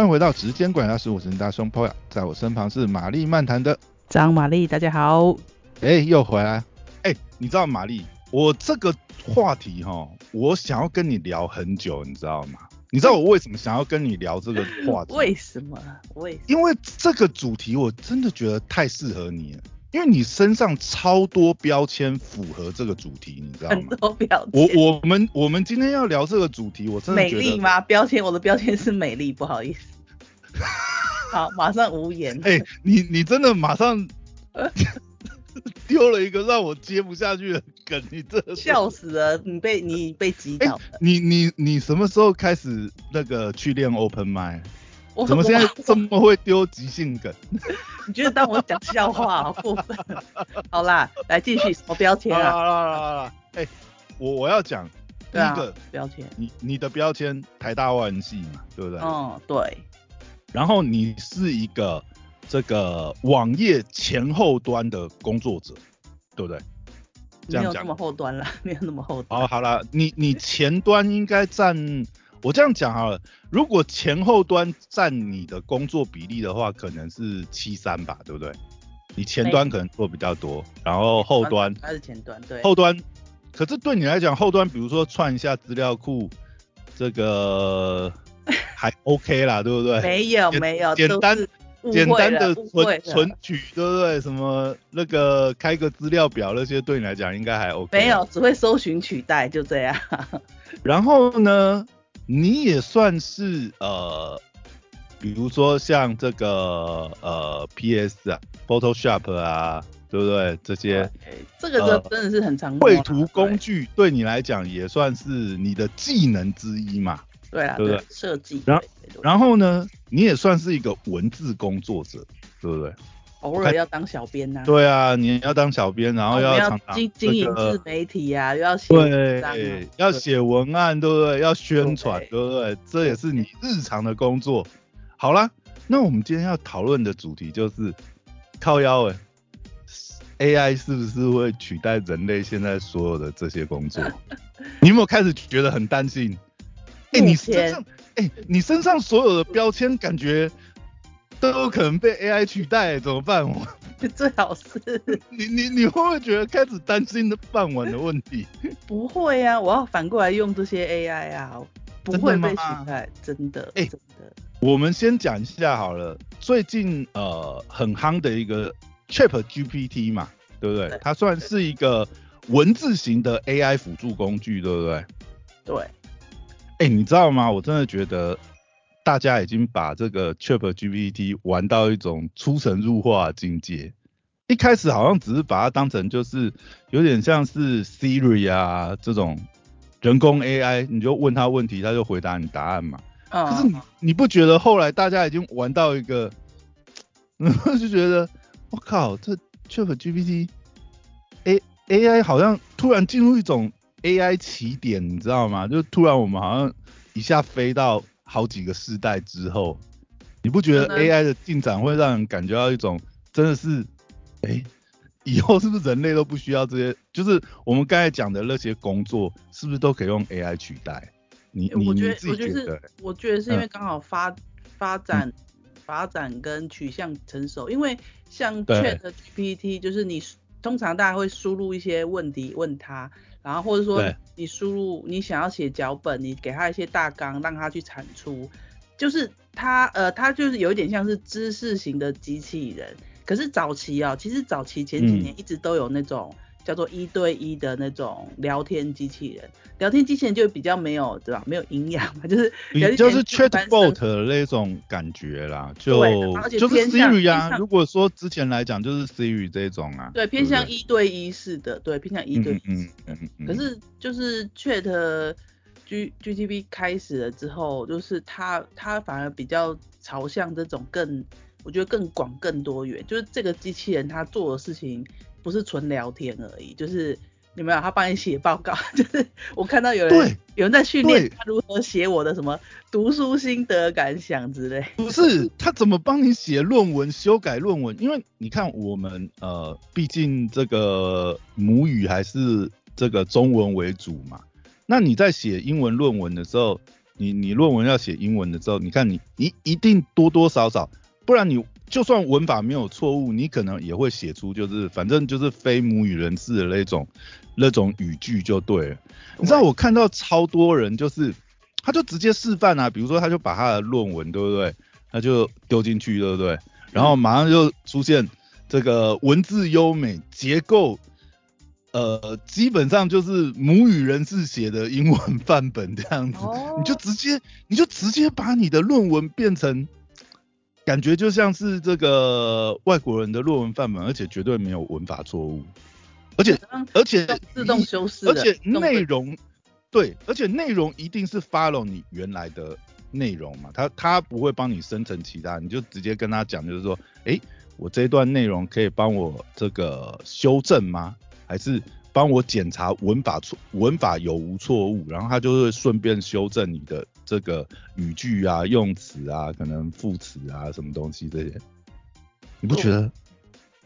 欢迎回到时间管家十五神大双 Poya，在我身旁是玛丽漫谈的张玛丽，大家好。哎，又回来。哎，你知道玛丽，我这个话题哈，我想要跟你聊很久，你知道吗？你知道我为什么想要跟你聊这个话题？为什么？为因为这个主题我真的觉得太适合你了。因为你身上超多标签符合这个主题，你知道吗？很多标签。我我们我们今天要聊这个主题，我真的美丽吗？标签，我的标签是美丽，不好意思。好，马上无言。哎，你你真的马上 丢了一个让我接不下去的梗，你这笑死了，你被你被击倒。你你你什么时候开始那个去练 open m i 怎么现在这么会丢即兴梗？你觉得当我讲笑话 好过分？好啦，来继续什么标签啊？好啦好啦好了，哎，我我要讲第一个标签，你你的标签台大外系嘛，对不对？嗯，对。然后你是一个这个网页前后端的工作者，对不对？没有那么后端了，没有那么后端。好，好了，你你前端应该占。我这样讲好了，如果前后端占你的工作比例的话，可能是七三吧，对不对？你前端可能做比较多，然后后端还是前端，对。后端，可是对你来讲，后端比如说串一下资料库，这个还 OK 啦，对不对？没 有没有，简单简单的存存取，对不对？什么那个开个资料表那些，对你来讲应该还 OK。没有，只会搜寻取代，就这样。然后呢？你也算是呃，比如说像这个呃 PS 啊，Photoshop 啊，对不对？这些这个就真的是很常绘图工具，对你来讲也算是你的技能之一嘛。对啊，对不对？设计。然后然后呢，你也算是一个文字工作者，对不对？偶尔要当小编呐。对啊，你要当小编，然后要经经营自媒体啊，又要写对，要写文案，对不对？要宣传，对不对？这也是你日常的工作。好啦，那我们今天要讨论的主题就是靠腰哎，AI 是不是会取代人类现在所有的这些工作？你有没有开始觉得很担心？哎，你身上哎，你身上所有的标签感觉。都有可能被 AI 取代，怎么办？我 最好是 你你你会不会觉得开始担心的饭碗的问题？不会啊，我要反过来用这些 AI 啊，不会被取代，真的。哎，真的。我们先讲一下好了，最近呃很夯的一个 ChatGPT 嘛，对不对？它算是一个文字型的 AI 辅助工具，对不对？对。哎，你知道吗？我真的觉得。大家已经把这个 Chat GPT 玩到一种出神入化的境界。一开始好像只是把它当成就是有点像是 Siri 啊这种人工 AI，你就问他问题，他就回答你答案嘛。可是你你不觉得后来大家已经玩到一个，就觉得我靠，这 Chat GPT A AI 好像突然进入一种 AI 起点，你知道吗？就突然我们好像一下飞到。好几个世代之后，你不觉得 AI 的进展会让人感觉到一种真的是，哎，以后是不是人类都不需要这些？就是我们刚才讲的那些工作，是不是都可以用 AI 取代？你你你自己觉得？我觉得是因为刚好发发展发展跟取向成熟，因为像 ChatGPT，就是你通常大家会输入一些问题问他。然后或者说你输入你想要写脚本，你给他一些大纲，让他去产出，就是他呃他就是有一点像是知识型的机器人。可是早期啊，其实早期前几年一直都有那种。叫做一对一的那种聊天机器人，聊天机器人就比较没有对吧？没有营养嘛，就是就是 chatbot 的那种感觉啦，就就是 Siri 啊。如果说之前来讲就是 Siri 这种啊，对，偏向一对一式的，对，偏向一对一。嗯嗯嗯。可是就是 Chat G G T B 开始了之后，就是它它反而比较朝向这种更，我觉得更广更多元，就是这个机器人它做的事情。不是纯聊天而已，就是有没有他帮你写报告？就是我看到有人有人在训练他如何写我的什么读书心得感想之类。不是他怎么帮你写论文、修改论文？因为你看我们呃，毕竟这个母语还是这个中文为主嘛。那你在写英文论文的时候，你你论文要写英文的时候，你看你你一定多多少少，不然你就算文法没有错误，你可能也会写出就是反正就是非母语人士的那种那种语句就对了。你知道我看到超多人就是他就直接示范啊，比如说他就把他的论文对不对，他就丢进去对不对，然后马上就出现这个文字优美，结构。呃，基本上就是母语人士写的英文范本这样子，你就直接你就直接把你的论文变成，感觉就像是这个外国人的论文范本，而且绝对没有文法错误，而且而且自动修饰，而且内容对，而且内容一定是 follow 你原来的内容嘛，他他不会帮你生成其他，你就直接跟他讲，就是说，哎，我这一段内容可以帮我这个修正吗？还是帮我检查文法错文法有无错误，然后他就会顺便修正你的这个语句啊、用词啊、可能副词啊什么东西这些。你不觉得？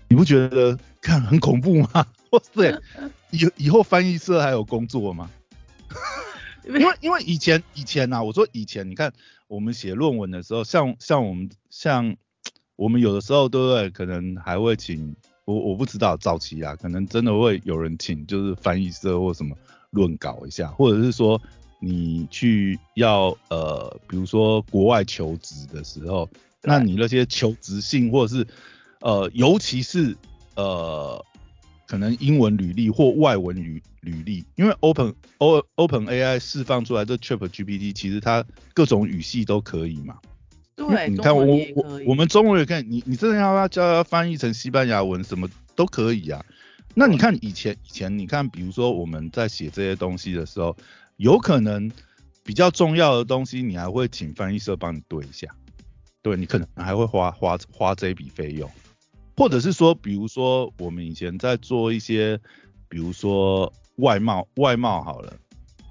你不觉得看很恐怖吗？哇塞！以以后翻译社还有工作吗？因为因为以前以前啊，我说以前你看我们写论文的时候，像像我们像我们有的时候对不对？可能还会请。我我不知道早期啊，可能真的会有人请，就是翻译社或什么论稿一下，或者是说你去要呃，比如说国外求职的时候，那你那些求职信或者是呃，尤其是呃，可能英文履历或外文履履历，因为 Open O Open AI 释放出来的 Chat GPT，其实它各种语系都可以嘛。对，你看我我我们中文也可以，你你真的要要叫他翻译成西班牙文什么都可以啊。那你看以前以前你看，比如说我们在写这些东西的时候，有可能比较重要的东西，你还会请翻译社帮你对一下，对你可能还会花花花这笔费用，或者是说，比如说我们以前在做一些，比如说外贸外贸好了，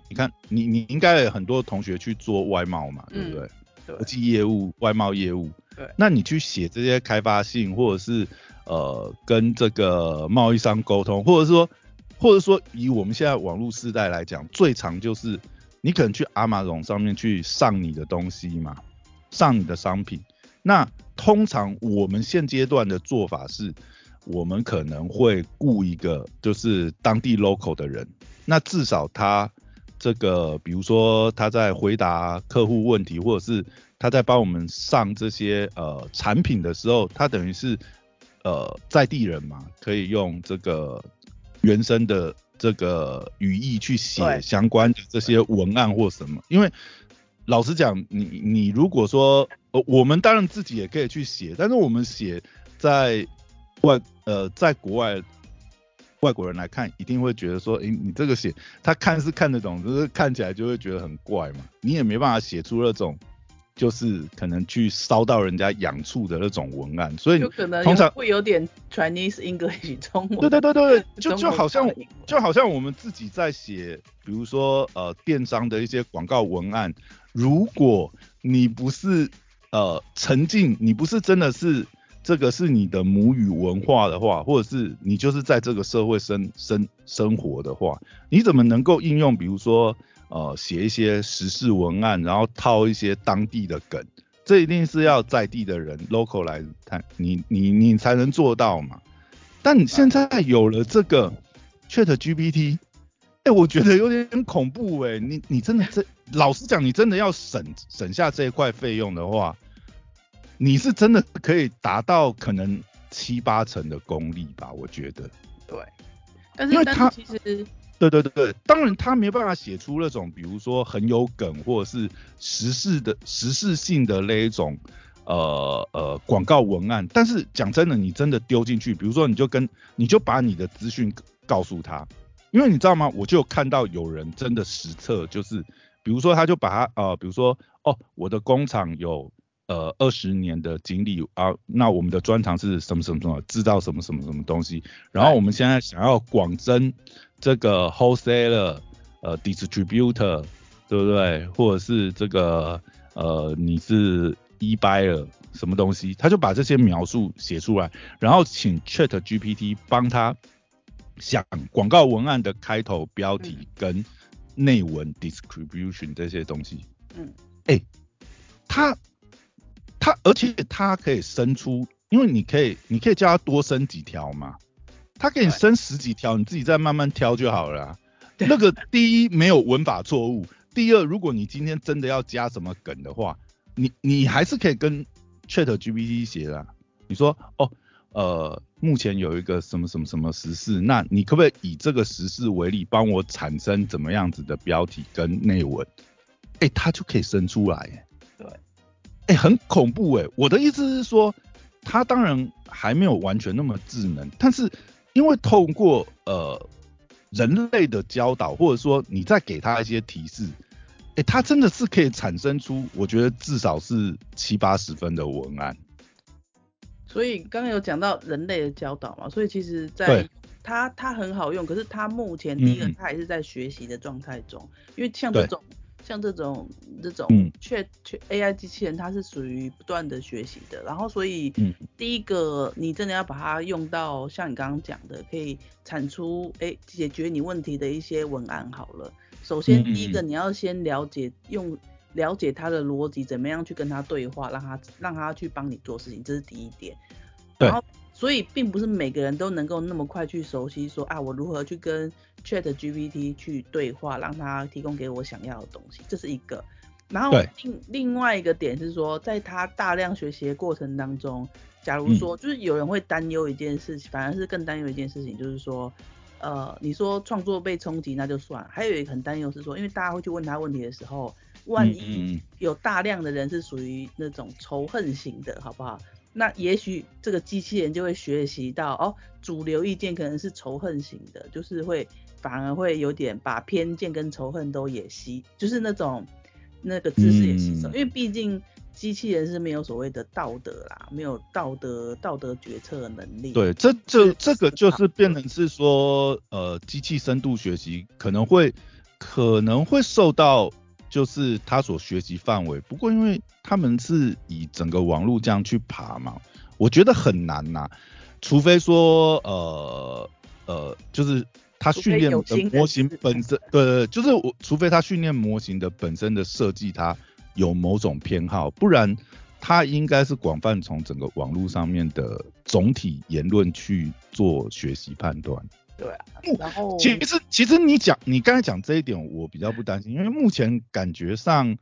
你看你你应该有很多同学去做外贸嘛，对不对？国际业务、外贸业务，对，那你去写这些开发信，或者是呃跟这个贸易商沟通，或者说，或者说以我们现在网络时代来讲，最常就是你可能去阿玛总上面去上你的东西嘛，上你的商品。那通常我们现阶段的做法是，我们可能会雇一个就是当地 local 的人，那至少他。这个，比如说他在回答客户问题，或者是他在帮我们上这些呃产品的时候，他等于是呃在地人嘛，可以用这个原生的这个语义去写相关的这些文案或什么。因为老实讲，你你如果说呃我们当然自己也可以去写，但是我们写在外呃在国外。外国人来看，一定会觉得说，哎，你这个写，他看是看得懂，就是看起来就会觉得很怪嘛。你也没办法写出那种，就是可能去烧到人家痒处的那种文案，所以就可能通常会有点 Chinese English 中文。对对对对，就就好像就好像我们自己在写，比如说呃电商的一些广告文案，如果你不是呃沉浸，你不是真的是。这个是你的母语文化的话，或者是你就是在这个社会生生生活的话，你怎么能够应用？比如说，呃，写一些时事文案，然后套一些当地的梗，这一定是要在地的人 local 来看，你你你才能做到嘛。但你现在有了这个 Chat GPT，哎，我觉得有点恐怖哎，你你真的这，老实讲，你真的要省省下这一块费用的话。你是真的可以达到可能七八成的功力吧？我觉得。对。但是因为他其实。对对对对，当然他没办法写出那种比如说很有梗或者是时事的时事性的那一种呃呃广告文案。但是讲真的，你真的丢进去，比如说你就跟你就把你的资讯告诉他，因为你知道吗？我就看到有人真的实测，就是比如说他就把他呃比如说哦我的工厂有。呃，二十年的经历啊，那我们的专长是什么什么什么，制造什么什么什么东西。然后我们现在想要广征这个 wholesaler，呃，distributor，对不对？或者是这个呃，你是 e buyer 什么东西？他就把这些描述写出来，然后请 Chat GPT 帮他想广告文案的开头、标题跟内文 distribution 这些东西。嗯，哎，它它而且它可以生出，因为你可以你可以叫它多生几条嘛，它给你生十几条，你自己再慢慢挑就好了。那个第一没有文法错误，第二如果你今天真的要加什么梗的话，你你还是可以跟 Chat GPT 写的。你说哦，呃，目前有一个什么什么什么时事，那你可不可以以这个时事为例，帮我产生怎么样子的标题跟内文？哎，它就可以生出来。对，哎，很恐怖哎。我的意思是说，它当然还没有完全那么智能，但是因为透过呃。人类的教导，或者说你再给他一些提示，哎，他真的是可以产生出，我觉得至少是七八十分的文案。所以刚刚有讲到人类的教导嘛，所以其实在它它很好用，可是它目前第一个它还是在学习的状态中，因为像这种。像这种这种确确 AI 机器人，它是属于不断的学习的，然后所以第一个你真的要把它用到像你刚刚讲的，可以产出哎解决你问题的一些文案好了。首先第一个你要先了解用了解它的逻辑，怎么样去跟它对话，让它让它去帮你做事情，这是第一点。然后所以并不是每个人都能够那么快去熟悉说啊我如何去跟 Chat GPT 去对话，让它提供给我想要的东西，这是一个。然后另另外一个点是说，在它大量学习的过程当中，假如说就是有人会担忧一件事情，反而是更担忧一件事情，就是说，呃，你说创作被冲击那就算，还有一个很担忧是说，因为大家会去问他问题的时候，万一有大量的人是属于那种仇恨型的，好不好？那也许这个机器人就会学习到哦，主流意见可能是仇恨型的，就是会。反而会有点把偏见跟仇恨都也吸，就是那种那个知识也吸收，因为毕竟机器人是没有所谓的道德啦，没有道德道德决策能力。对，这这这个就是变成是说，呃，机器深度学习可能会可能会受到就是他所学习范围，不过因为他们是以整个网络这样去爬嘛，我觉得很难呐，除非说呃呃就是。他训练的模型本身，对对，就是我，除非他训练模型的本身的设计，它有某种偏好，不然他应该是广泛从整个网络上面的总体言论去做学习判断。对啊，然后其实其实你讲你刚才讲这一点，我比较不担心，因为目前感觉上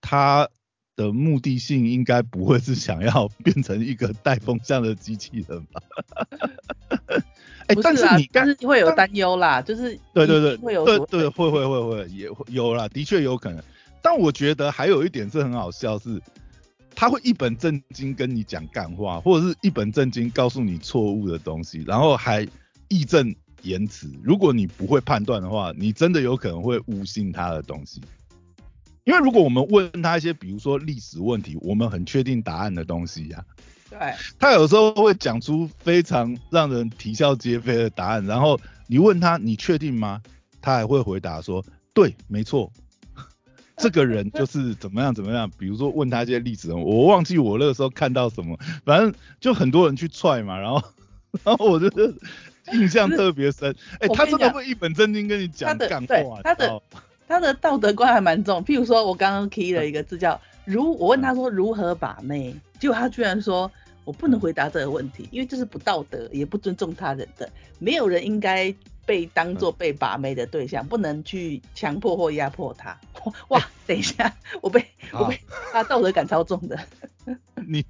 他的目的性应该不会是想要变成一个带风向的机器人吧。哎，但是你但是会有担忧啦，就是对对对，会有对对会会会会也会有啦，的确有可能。但我觉得还有一点是很好笑，是他会一本正经跟你讲干话，或者是一本正经告诉你错误的东西，然后还义正言辞。如果你不会判断的话，你真的有可能会误信他的东西。因为如果我们问他一些，比如说历史问题，我们很确定答案的东西呀。对，他有时候会讲出非常让人啼笑皆非的答案，然后你问他你确定吗？他还会回答说对，没错，这个人就是怎么样怎么样。比如说问他一些例子，我忘记我那个时候看到什么，反正就很多人去踹嘛，然后 然后我就 印象特别深。哎，他真的会一本正经跟你讲干话，他的他的道德观还蛮重。譬如说我刚刚 key 了一个字叫 如，我问他说如何把妹，结果他居然说。我不能回答这个问题，因为这是不道德，也不尊重他人的。没有人应该被当做被把妹的对象，不能去强迫或压迫他。哇，等一下，我被我被他道德感超重的。你，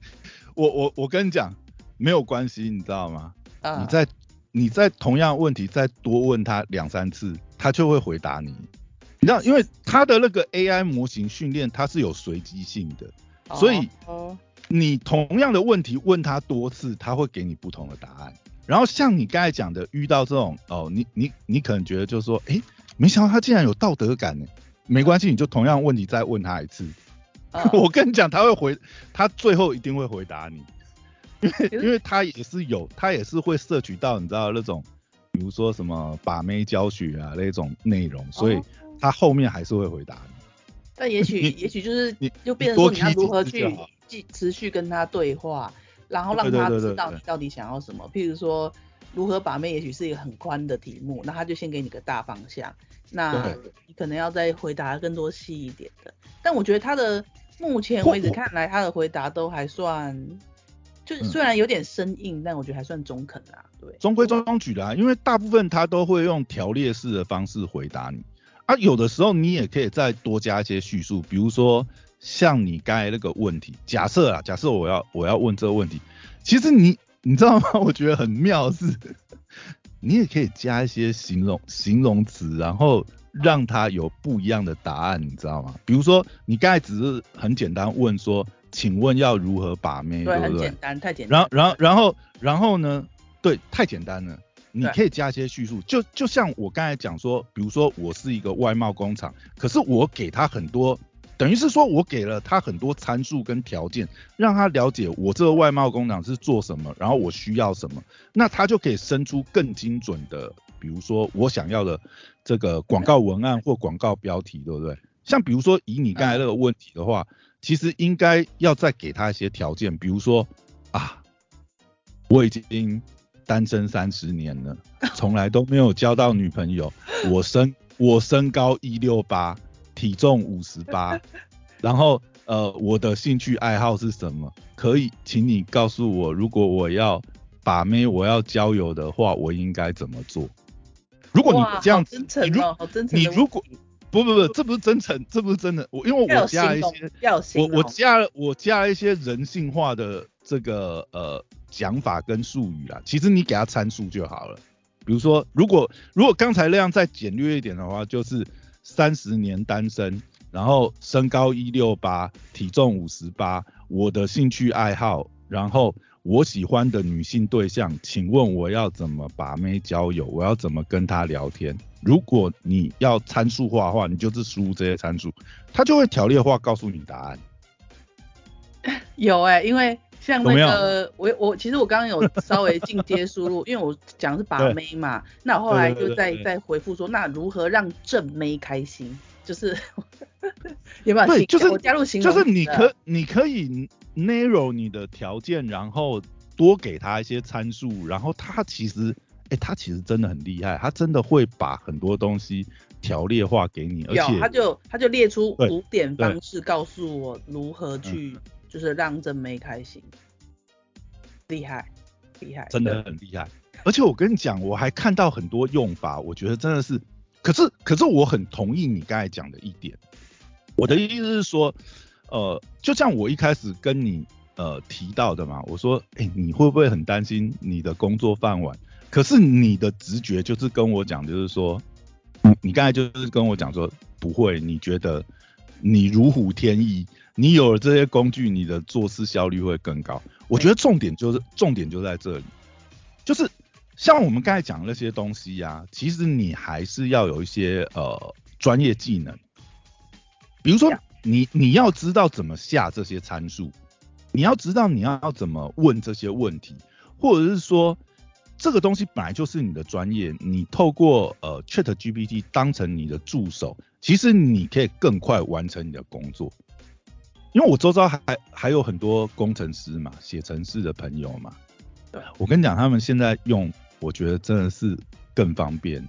我我我跟你讲，没有关系，你知道吗？你在你在同样问题再多问他两三次，他就会回答你。你知道，因为他的那个 AI 模型训练，它是有随机性的，所以。你同样的问题问他多次，他会给你不同的答案。然后像你刚才讲的，遇到这种哦，你你你可能觉得就是说，哎，没想到他竟然有道德感呢。没关系，你就同样问题再问他一次。我跟你讲，他会回，他最后一定会回答你，因为因为他也是有，他也是会摄取到你知道那种，比如说什么把妹教学啊那种内容，所以他后面还是会回答你。但也许也许就是你就变成说你要如何去。持续跟他对话，然后让他知道你到底想要什么。譬如说，如何把妹，也许是一个很宽的题目，那他就先给你个大方向，那你可能要再回答更多细一点的。但我觉得他的目前为止看来，他的回答都还算，就是虽然有点生硬，但我觉得还算中肯啦。对，中规中矩啦，因为大部分他都会用条列式的方式回答你，啊，有的时候你也可以再多加一些叙述，比如说像你刚才那个问题，假设啊，假设我要我要问这个问题，其实你。你知道吗？我觉得很妙是，你也可以加一些形容形容词，然后让他有不一样的答案，你知道吗？比如说你刚才只是很简单问说，请问要如何把妹，对不对？简单，太简单。然后，然后，然后，然后呢？对，太简单了。你可以加一些叙述，就就像我刚才讲说，比如说我是一个外贸工厂，可是我给他很多。等于是说，我给了他很多参数跟条件，让他了解我这个外贸工厂是做什么，然后我需要什么，那他就可以生出更精准的，比如说我想要的这个广告文案或广告标题，对不对？像比如说以你刚才那个问题的话，其实应该要再给他一些条件，比如说啊，我已经单身三十年了，从来都没有交到女朋友，我身 我身高一六八。体重五十八，然后呃，我的兴趣爱好是什么？可以，请你告诉我，如果我要把妹，我要交友的话，我应该怎么做？如果你这样子，你如你如果不不不，这不是真诚，这不是真的。我因为我加了一些，我我加了我加了一些人性化的这个呃讲法跟术语啦。其实你给他参数就好了。比如说，如果如果刚才那样再简略一点的话，就是。三十年单身，然后身高一六八，体重五十八，我的兴趣爱好，然后我喜欢的女性对象，请问我要怎么把妹交友？我要怎么跟她聊天？如果你要参数化的话，你就是输入这些参数，它就会条列化告诉你答案。有哎，因为。像那个我我其实我刚刚有稍微进阶输入，因为我讲是把 妹嘛，那我后来就再再回复说，那如何让正妹开心？就是 有没有？对，就是我加入形容，就是你可你可以 narrow 你的条件，然后多给他一些参数，然后他其实，哎，他其实真的很厉害，他真的会把很多东西条列化给你，而且他就他就列出五点方式告诉我如何去。就是让真妹开心，厉害，厉害，真的很厉害。而且我跟你讲，我还看到很多用法，我觉得真的是。可是，可是我很同意你刚才讲的一点。我的意思是说，呃，就像我一开始跟你呃提到的嘛，我说，哎，你会不会很担心你的工作饭碗？可是你的直觉就是跟我讲，就是说，你刚才就是跟我讲说不会，你觉得你如虎添翼。你有了这些工具，你的做事效率会更高。我觉得重点就是重点就在这里，就是像我们刚才讲的那些东西呀，其实你还是要有一些呃专业技能，比如说你你要知道怎么下这些参数，你要知道你要怎么问这些问题，或者是说这个东西本来就是你的专业，你透过呃 Chat GPT 当成你的助手，其实你可以更快完成你的工作。因为我周遭还还有很多工程师嘛，写程式的朋友嘛，对，我跟你讲，他们现在用，我觉得真的是更方便。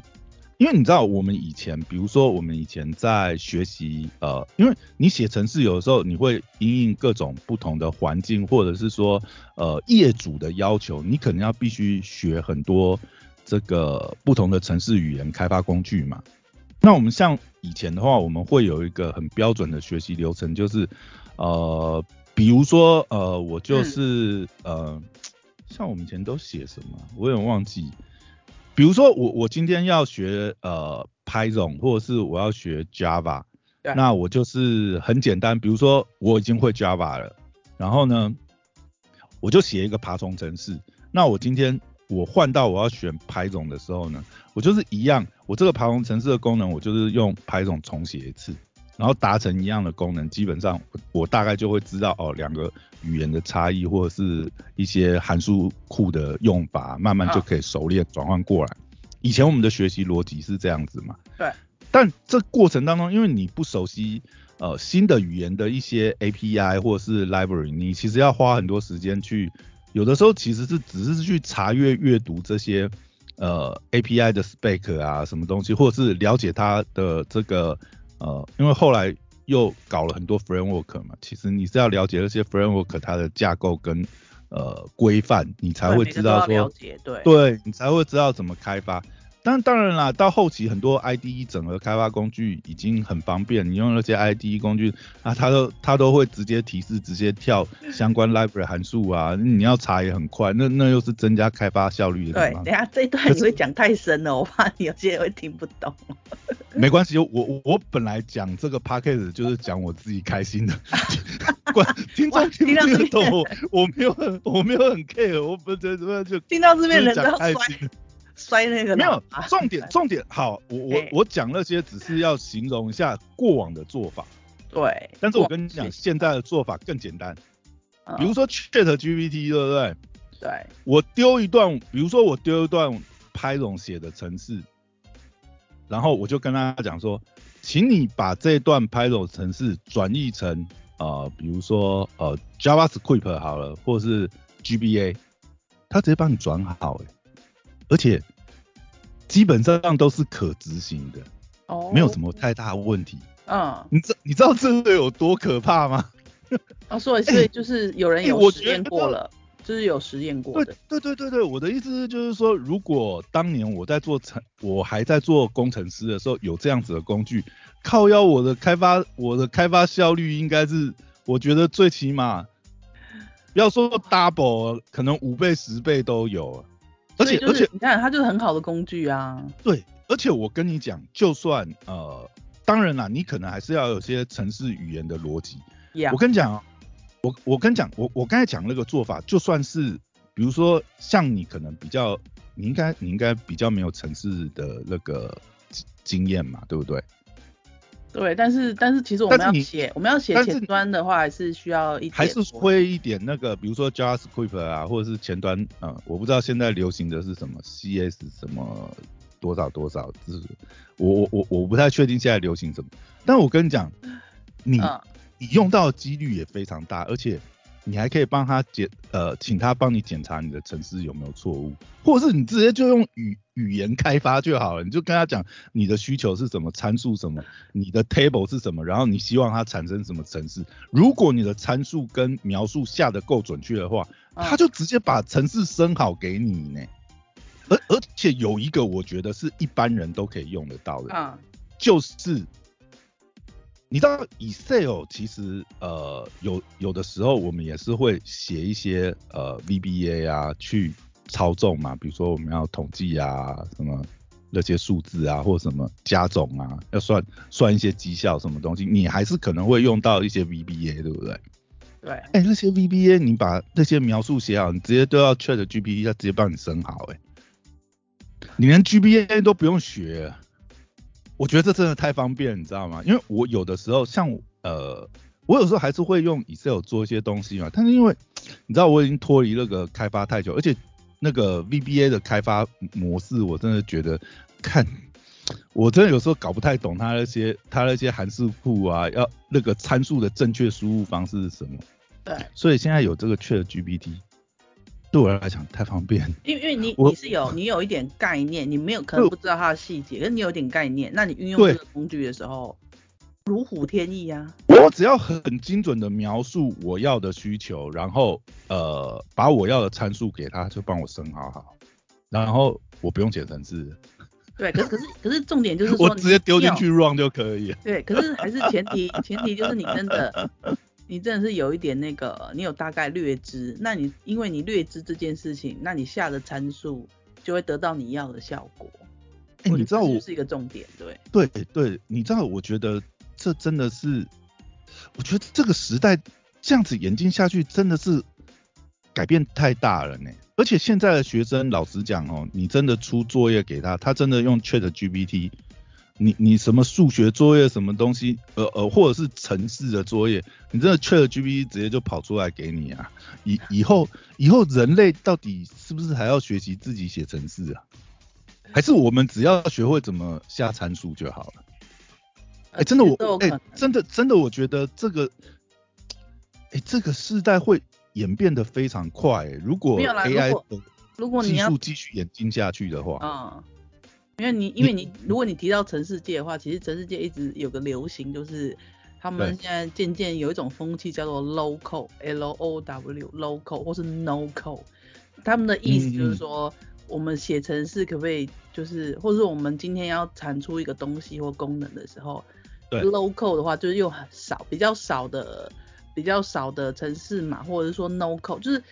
因为你知道，我们以前，比如说我们以前在学习，呃，因为你写程式有的时候你会因应各种不同的环境，或者是说，呃，业主的要求，你可能要必须学很多这个不同的程式语言开发工具嘛。那我们像以前的话，我们会有一个很标准的学习流程，就是。呃，比如说，呃，我就是呃，像我们以前都写什么，我有点忘记。比如说，我我今天要学呃 Python，或者是我要学 Java，那我就是很简单，比如说我已经会 Java 了，然后呢，我就写一个爬虫程式。那我今天我换到我要选 Python 的时候呢，我就是一样，我这个爬虫程式的功能，我就是用 Python 重写一次。然后达成一样的功能，基本上我大概就会知道哦，两个语言的差异或者是一些函数库的用法，慢慢就可以熟练转换过来。以前我们的学习逻辑是这样子嘛？对。但这过程当中，因为你不熟悉呃新的语言的一些 API 或者是 library，你其实要花很多时间去有的时候其实是只是去查阅阅读这些呃 API 的 spec 啊，什么东西，或者是了解它的这个呃，因为后来又搞了很多 framework 嘛，其实你是要了解那些 framework 它的架构跟呃规范，你才会知道说，对，对你才会知道怎么开发。但当然啦，到后期很多 IDE 整合开发工具已经很方便，你用那些 IDE 工具啊，它都它都会直接提示，直接跳相关 library 函数啊，你要查也很快，那那又是增加开发效率的对，等下这一段你会讲太深了，我怕你有些人会听不懂。没关系，我我本来讲这个 p a c k a g e 就是讲我自己开心的，关听众听不听得懂，我我没有很我没有很 care，我不觉得就听到这边人都要摔。摔那个没有重点，重点好，我我我讲那些只是要形容一下过往的做法，对。但是我跟你讲，现在的做法更简单，比如说 Chat GPT，对不对？对。我丢一段，比如说我丢一段 Python 写的程式，然后我就跟他讲说，请你把这段 Python 程式转译成呃，比如说呃 JavaScript 好了，或者是 GBA，他直接帮你转好，哎。而且基本上都是可执行的，哦，没有什么太大问题。嗯，你知你知道这个有多可怕吗？啊，所以所以就是有人有实验过了，就是有实验过的。对对对对，我的意思就是说，如果当年我在做程，我还在做工程师的时候，有这样子的工具，靠腰我的开发，我的开发效率应该是，我觉得最起码要说 double，可能五倍十倍都有。而且而且，你看，它就是很好的工具啊。对，而且我跟你讲，就算呃，当然啦，你可能还是要有些城市语言的逻辑。我跟你讲，我我跟你讲，我我刚才讲那个做法，就算是比如说像你可能比较，你应该你应该比较没有城市的那个经验嘛，对不对？对，但是但是其实我们要写我们要写前端的话，还是需要一还是会一点那个，比如说 JavaScript 啊，或者是前端，啊，我不知道现在流行的是什么 CS 什么多少多少，就是我我我我不太确定现在流行什么，但我跟你讲，你你用到的几率也非常大，而且。你还可以帮他检呃，请他帮你检查你的程式有没有错误，或者是你直接就用语语言开发就好了，你就跟他讲你的需求是什么，参数什么，你的 table 是什么，然后你希望它产生什么程式。如果你的参数跟描述下的够准确的话，他就直接把程式生好给你呢。而而且有一个我觉得是一般人都可以用得到的，就是。你知道 Excel 其实呃有有的时候我们也是会写一些呃 VBA 啊去操纵嘛，比如说我们要统计啊什么那些数字啊或什么加总啊，要算算一些绩效什么东西，你还是可能会用到一些 VBA 对不对？对。哎，那些 VBA 你把那些描述写好，你直接都要 Chat GPT 它直接帮你生好哎，你连 GBA 都不用学。我觉得这真的太方便，你知道吗？因为我有的时候像呃，我有时候还是会用 Excel 做一些东西嘛。但是因为你知道我已经脱离那个开发太久，而且那个 VBA 的开发模式，我真的觉得看，我真的有时候搞不太懂它那些它那些函数库啊，要那个参数的正确输入方式是什么。对。所以现在有这个 Chat GPT。对我来讲太方便，因为因为你你是有你有一点概念，你没有可能不知道它的细节，可是你有点概念，那你运用这个工具的时候如虎添翼呀。我只要很精准的描述我要的需求，然后呃把我要的参数给他，就帮我生好好，然后我不用写程式。对，可是可是可是重点就是说我直接丢进去 run 就可以。对，可是还是前提前提就是你真的。你真的是有一点那个，你有大概略知，那你因为你略知这件事情，那你下的参数就会得到你要的效果。哎，你知道我是一个重点，对。对对，你知道，我觉得这真的是，我觉得这个时代这样子演进下去，真的是改变太大了呢。而且现在的学生，老实讲哦，你真的出作业给他，他真的用 Chat GPT。你你什么数学作业什么东西，呃呃，或者是城市的作业，你真的 Chat GPT 直接就跑出来给你啊？以以后以后人类到底是不是还要学习自己写程式啊？还是我们只要学会怎么下参数就好了？哎，真的我哎，真的真的我觉得这个，哎，这个时代会演变得非常快。如果 AI 的如果技术继续演进下去的话，嗯，因为你因为你如果你提到城市界的话，其实城市界一直有个流行，就是他们现在渐渐有一种风气叫做 local L O W local 或是 no code，他们的意思就是说，我们写城市可不可以就是，或者说我们今天要产出一个东西或功能的时候，local 的话就是用很少比较少的比较少的城市码，或者是说 no code 就是。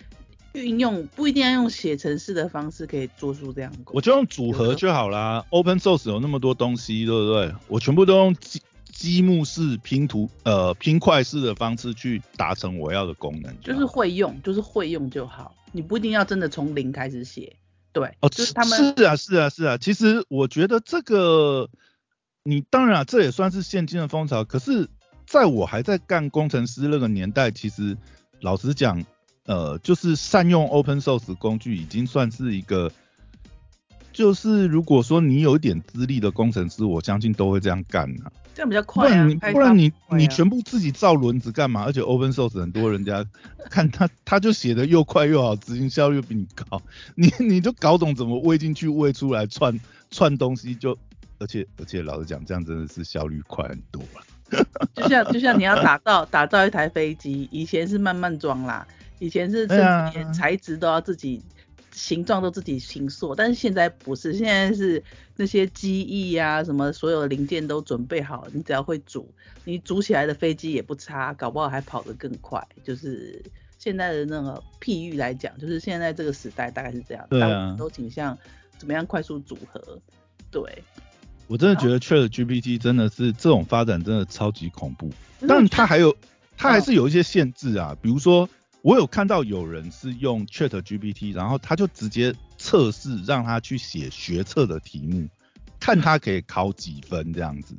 运用不一定要用写程式的方式可以做出这样我就用组合就好啦。Open Source 有那么多东西，对不对？我全部都用积积木式拼图，呃，拼块式的方式去达成我要的功能。就是会用，就是会用就好。你不一定要真的从零开始写。对，哦，就是他们是啊，是啊，是啊。其实我觉得这个，你当然啊这也算是现今的风潮。可是在我还在干工程师那个年代，其实老实讲。呃，就是善用 open source 工具，已经算是一个，就是如果说你有一点资历的工程师，我相信都会这样干啊。这样比较快啊。不然你不然你你全部自己造轮子干嘛？而且 open source 很多人家 看他他就写的又快又好，执行效率比你高，你你就搞懂怎么喂进去喂出来串串东西就，而且而且老实讲，这样真的是效率快很多了。就像就像你要 打造打造一台飞机，以前是慢慢装啦。以前是甚至连材质都要自己，形状都自己形塑，但是现在不是，现在是那些机翼啊什么，所有的零件都准备好，你只要会煮，你煮起来的飞机也不差，搞不好还跑得更快。就是现在的那个譬喻来讲，就是现在这个时代大概是这样，大家都倾向怎么样快速组合。对，我真的觉得 Chat GPT 真的是这种发展真的超级恐怖，但它还有它还是有一些限制啊，比如说。我有看到有人是用 Chat GPT，然后他就直接测试，让他去写学测的题目，看他可以考几分这样子。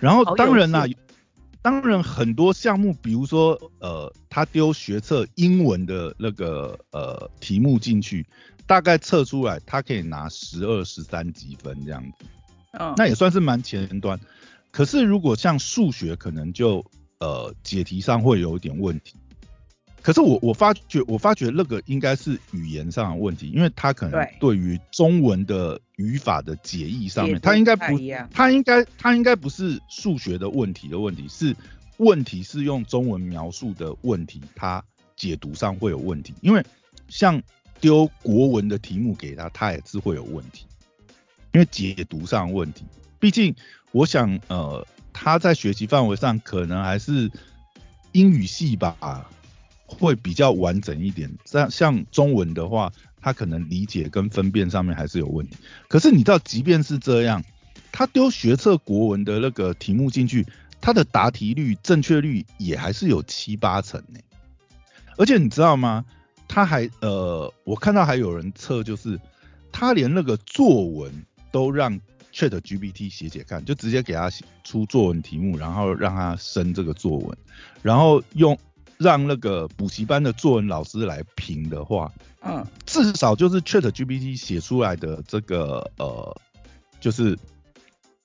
然后当然啦，当然很多项目，比如说呃，他丢学测英文的那个呃题目进去，大概测出来他可以拿十二、十三几分这样子。嗯，那也算是蛮前端。可是如果像数学，可能就呃解题上会有一点问题。可是我我发觉我发觉那个应该是语言上的问题，因为他可能对于中文的语法的解译上面，他应该不，他应该他应该不是数学的问题的问题，是问题是用中文描述的问题，他解读上会有问题。因为像丢国文的题目给他，他也是会有问题，因为解读上问题。毕竟我想呃他在学习范围上可能还是英语系吧。会比较完整一点，像像中文的话，他可能理解跟分辨上面还是有问题。可是你知道，即便是这样，他丢学测国文的那个题目进去，他的答题率、正确率也还是有七八成呢。而且你知道吗？他还呃，我看到还有人测，就是他连那个作文都让 Chat GPT 写写看，就直接给他出作文题目，然后让他生这个作文，然后用。让那个补习班的作文老师来评的话，嗯，至少就是 Chat GPT 写出来的这个呃，就是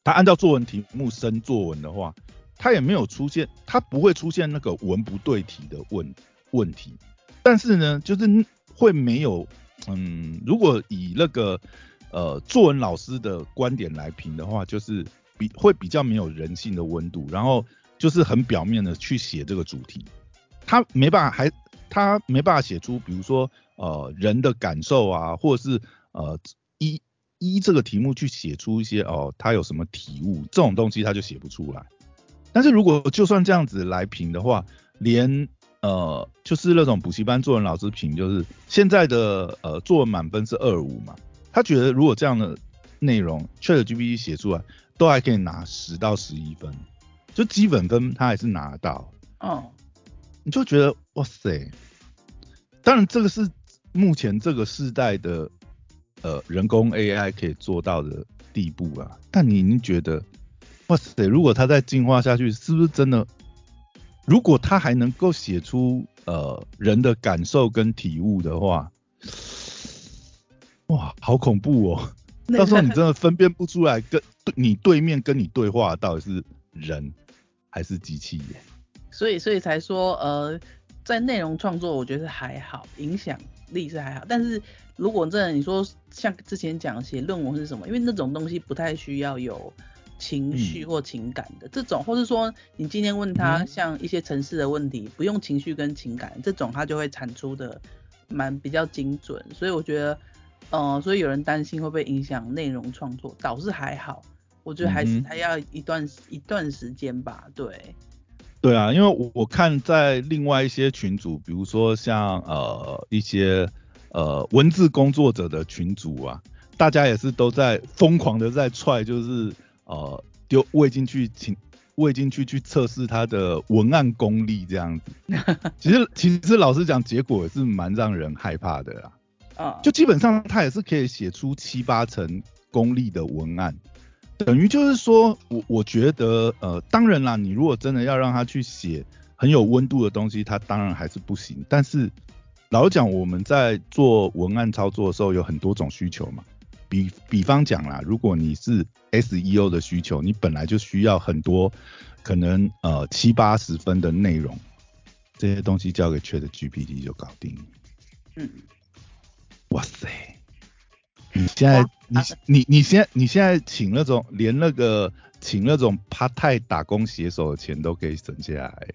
他按照作文题目生作文的话，他也没有出现，他不会出现那个文不对题的问问题。但是呢，就是会没有，嗯，如果以那个呃作文老师的观点来评的话，就是比会比较没有人性的温度，然后就是很表面的去写这个主题。他没办法，还他没办法写出，比如说呃人的感受啊，或者是呃依依这个题目去写出一些哦他有什么体悟这种东西他就写不出来。但是如果就算这样子来评的话，连呃就是那种补习班作文老师评，就是现在的呃作文满分是二五嘛，他觉得如果这样的内容 ChatGPT 写出来，都还可以拿十到十一分，就基本分他还是拿得到。哦。你就觉得哇塞，当然这个是目前这个时代的呃人工 AI 可以做到的地步啊。但你你觉得哇塞，如果它再进化下去，是不是真的？如果它还能够写出呃人的感受跟体悟的话，哇，好恐怖哦！到时候你真的分辨不出来，跟你对面跟你对话到底是人还是机器耶？所以，所以才说，呃，在内容创作，我觉得还好，影响力是还好。但是如果真的你说像之前讲写论文是什么，因为那种东西不太需要有情绪或情感的这种，或是说你今天问他像一些城市的问题，不用情绪跟情感这种，他就会产出的蛮比较精准。所以我觉得，呃，所以有人担心会不会影响内容创作，倒是还好。我觉得还是还要一段一段时间吧，对。对啊，因为我我看在另外一些群组，比如说像呃一些呃文字工作者的群组啊，大家也是都在疯狂的在踹，就是呃丢喂进去，请喂进去去测试他的文案功力这样子。其实其实老实讲，结果也是蛮让人害怕的啦。啊。就基本上他也是可以写出七八成功力的文案。等于就是说，我我觉得，呃，当然啦，你如果真的要让他去写很有温度的东西，他当然还是不行。但是老讲，我们在做文案操作的时候，有很多种需求嘛。比比方讲啦，如果你是 SEO 的需求，你本来就需要很多可能呃七八十分的内容，这些东西交给 Chat GPT 就搞定。嗯，哇塞。你现在你你你现在你现在请那种连那个请那种 part time 打工写手的钱都可以省下来，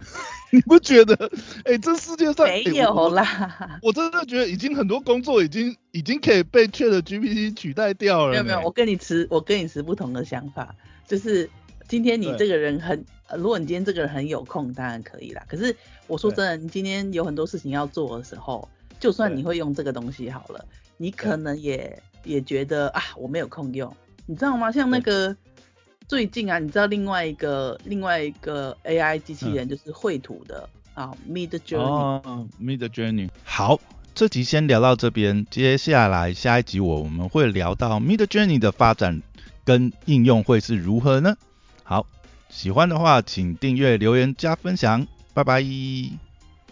你不觉得？哎，这世界上没有啦。我真的觉得已经很多工作已经已经可以被 Chat GPT 取代掉了。没有没有，我跟你持我跟你持不同的想法，就是今天你这个人很，如果你今天这个人很有空，当然可以啦。可是我说真的，你今天有很多事情要做的时候，就算你会用这个东西好了。你可能也也觉得啊，我没有空用，你知道吗？像那个最近啊，你知道另外一个另外一个 AI 机器人就是绘图的啊，Mid Journey。哦，Mid Journey。好，这集先聊到这边，接下来下一集我们会聊到 Mid Journey 的发展跟应用会是如何呢？好，喜欢的话请订阅、留言、加分享，拜拜。